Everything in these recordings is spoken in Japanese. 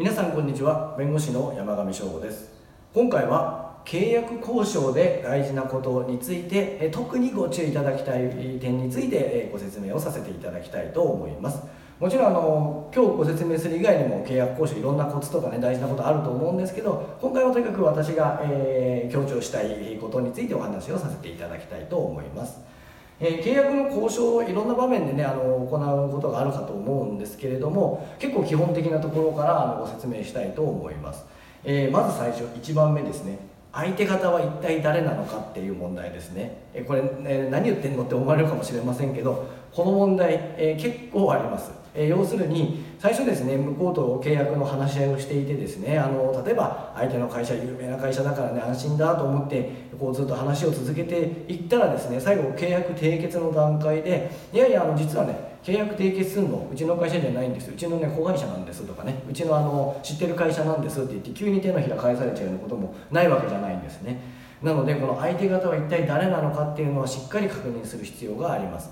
皆さんこんにちは。弁護士の山上翔吾です。今回は契約交渉で大事なことについて特にご注意いただきたい点についてご説明をさせていただきたいと思います。もちろんあの今日ご説明する以外にも契約交渉いろんなコツとかね大事なことあると思うんですけど今回はとにかく私が、えー、強調したいことについてお話をさせていただきたいと思います。えー、契約の交渉をいろんな場面でねあの行うことがあるかと思うんですけれども結構基本的なところからあのご説明したいと思います、えー、まず最初1番目ですね。相手方は一体誰なのかっていう問題ですね、え、これ、ね、何言ってんのって思われるかもしれませんけどこの問題、え結構あります。え要するに最初ですね向こうと契約の話し合いをしていてですねあの例えば相手の会社有名な会社だからね安心だと思ってこうずっと話を続けていったらですね最後契約締結の段階でいやいやあの実はね契約締結するの？うちの会社じゃないんですうちのね子会社なんですとかね。うちのあの知ってる会社なんですって言って急に手のひら返されちゃうようなこともないわけじゃないんですね。なのでこの相手方は一体誰なのかっていうのはしっかり確認する必要があります。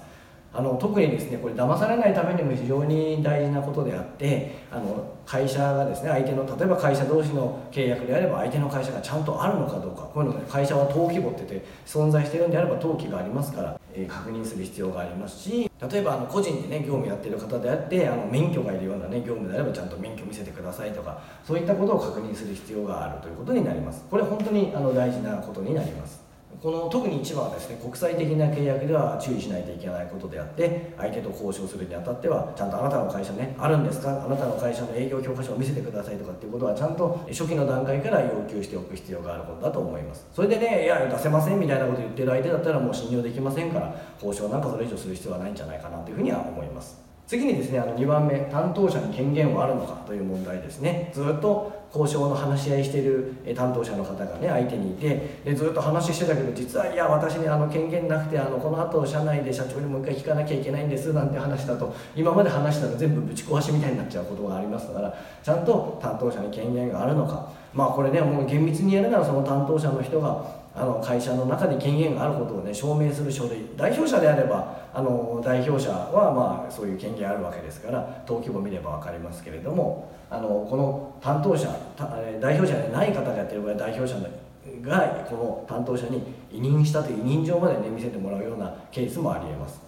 あの特にですねこれ騙されないためにも非常に大事なことであってあの会社がですね相手の例えば会社同士の契約であれば相手の会社がちゃんとあるのかどうかこういうので会社は登記簿ってて存在してるんであれば登記がありますから、確認する必要がありますし例えばあの個人でね業務やってる方であってあの免許がいるようなね業務であればちゃんと免許見せてくださいとかそういったことを確認する必要があるということになります。これ本当にあの大事なことになります。この特に一番はですね国際的な契約では注意しないといけないことであって相手と交渉するにあたってはちゃんとあなたの会社ねあるんですか？あなたの会社の営業許可書を見せてくださいとかっていうことはちゃんと初期の段階から要求しておく必要があることだと思います。それでねいや出せませんみたいなこと言ってる相手だったらもう信用できませんから交渉なんかそれ以上する必要はないんじゃないかなというふうには思います。次にですねあの2番目担当者に権限はあるのかという問題ですね。ずっと交渉の話し合いしている担当者の方がね相手にいてでずっと話してたけど実はいや私にあの権限なくてあのこの後社内で社長にもう一回聞かなきゃいけないんですなんて話だと今まで話したら全部ぶち壊しみたいになっちゃうことがありますからちゃんと担当者に権限があるのか。まあこれねもう厳密にやるならその担当者の人があの会社の中で権限があることをね証明する書類代表者であればあの代表者はまあそういう権限あるわけですから登記簿見れば分かりますけれどもあのこの担当者代表者でない方がやってる場合代表者がこの担当者に委任したという委任状までね見せてもらうようなケースもありえます。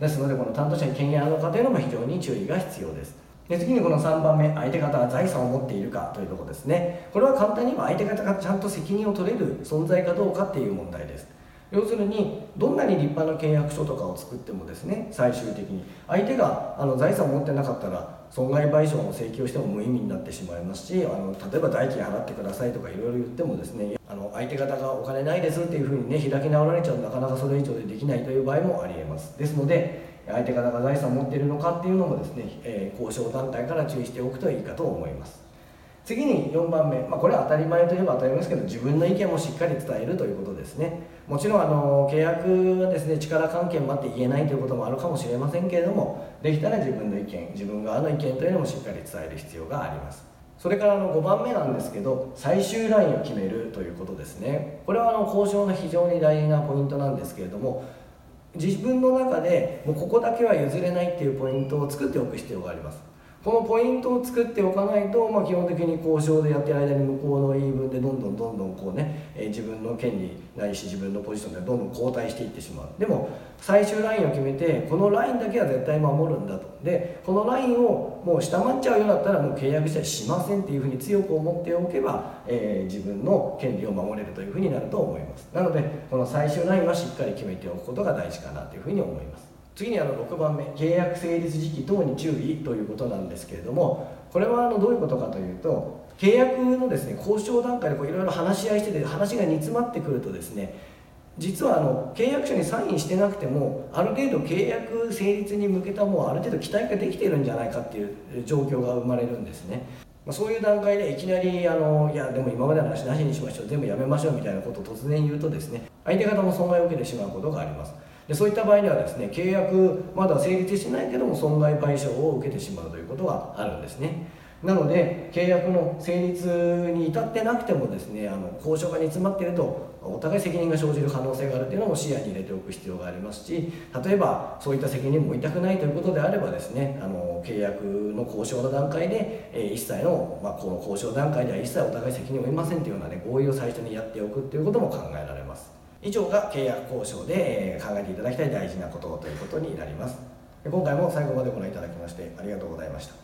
ですのでこの担当者に権限あるのかというのも非常に注意が必要です。で次にこの3番目相手方が財産を持っているかというところですね。これは簡単に言えば相手方がちゃんと責任を取れる存在かどうかっていう問題です。要するにどんなに立派な契約書とかを作ってもですね最終的に。相手があの財産を持ってなかったら損害賠償の請求しても無意味になってしまいますしあの例えば代金払ってくださいとかいろいろ言ってもですねあの相手方がお金ないですっていうふうにね開き直られちゃうとなかなかそれ以上でできないという場合もありえます。ですので相手方が財産を持っているのかっていうのもですね、えー、交渉団体から注意しておくといいかと思います。次に4番目、まあ、これは当たり前といえば当たり前ですけど自分の意見もしっかり伝えるということですね。もちろんあの契約はですね力関係もあって言えないということもあるかもしれませんけれどもできたら自分の意見自分側の意見というのもしっかり伝える必要があります。それからあの5番目なんですけど最終ラインを決めるということですね。これはあの交渉の非常に大事なポイントなんですけれども自分の中でもうここだけは譲れないっていうポイントを作っておく必要があります。このポイントを作っておかないと、まあ、基本的に交渉でやってる間に向こうの言い分でどんどんどんどんこうね、えー、自分の権利ないし自分のポジションでどんどん後退していってしまう。でも最終ラインを決めてこのラインだけは絶対守るんだと。でこのラインをもう下回っちゃうようだったらもう契約したりしませんっていうふうに強く思っておけば、えー、自分の権利を守れるというふうになると思います。なのでこの最終ラインはしっかり決めておくことが大事かなというふうに思います。次にあの6番目契約成立時期等に注意ということなんですけれどもこれはあのどういうことかというと契約のですね交渉段階でいろいろ話し合いしてて話が煮詰まってくるとですね実はあの契約書にサインしてなくてもある程度契約成立に向けたもうある程度期待ができているんじゃないかっていう状況が生まれるんですね、まあ、そういう段階でいきなりあのいやでも今までの話なしにしましょう全部やめましょうみたいなことを突然言うとですね相手方も損害を受けてしまうことがあります。でそういった場合にはですね契約まだ成立してないけども損害賠償を受けてしまうということがあるんですね。なので契約の成立に至ってなくてもですねあの交渉が煮詰まっているとお互い責任が生じる可能性があるというのも視野に入れておく必要がありますし例えばそういった責任も負いたくないということであればですねあの契約の交渉の段階で、え一切の、まあ、この交渉段階では一切お互い責任を負いませんというような、ね、合意を最初にやっておくということも考えられます。以上が契約交渉で、え考えていただきたい大事なことということになります。今回も最後までご覧いただきましてありがとうございました。